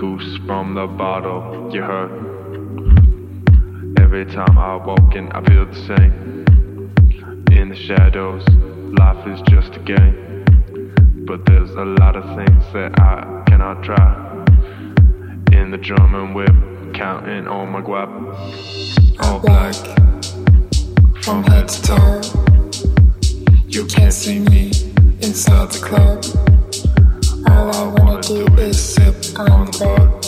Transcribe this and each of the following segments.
goose from the bottle, you heard. Every time I walk in, I feel the same. In the shadows, life is just a game. But there's a lot of things that I cannot try. In the German whip, counting on my guap. All black, from head to toe. You can't see me inside the club. On the bed.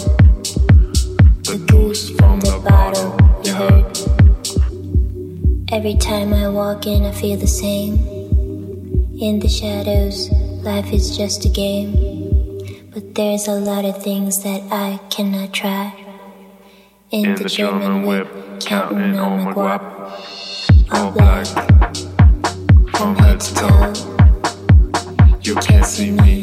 The goose from the bottle, you heard. Every time I walk in, I feel the same. In the shadows, life is just a game. But there's a lot of things that I cannot try. In, In the, the German whip, counting on my guap. All black, from head to toe. You can't see me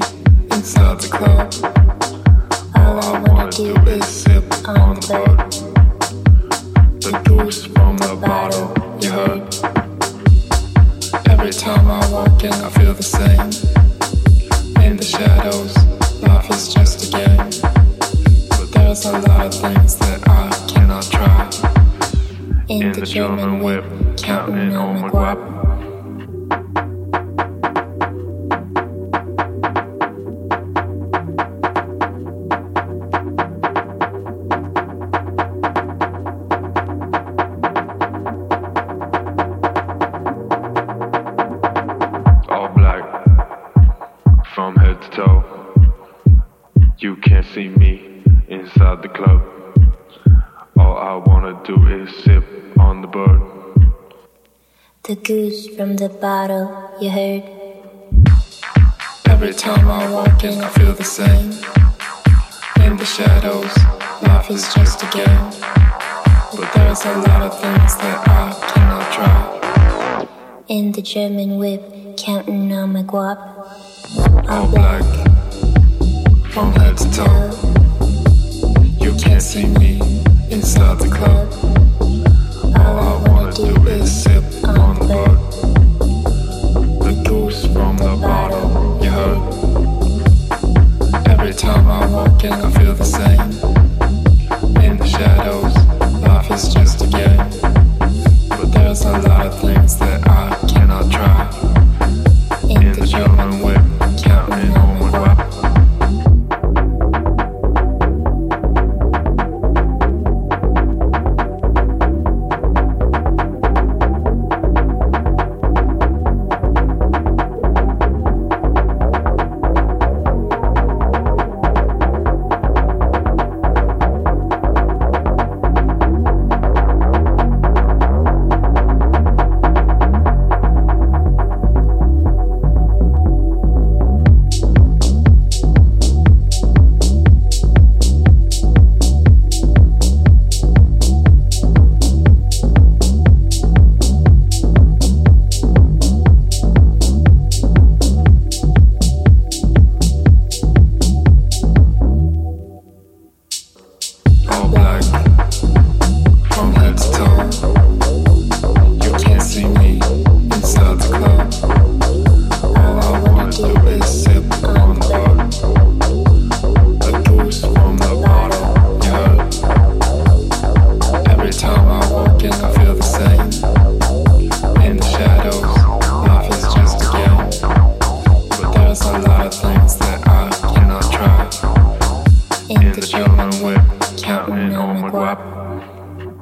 of things that I cannot try. In the German whip, counting on my guap. All black, from head to toe. You can't see me inside the club. All I wanna do is sip on the bud. The goose from the bottle, you heard. Every time I walk in, I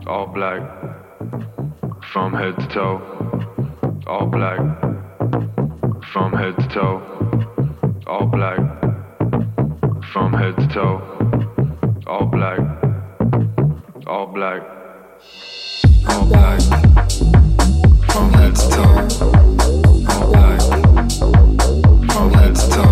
All black from head to toe. All black from head to toe. All black from head to toe. All black. All black. All black, from head to toe. All black, from head to toe.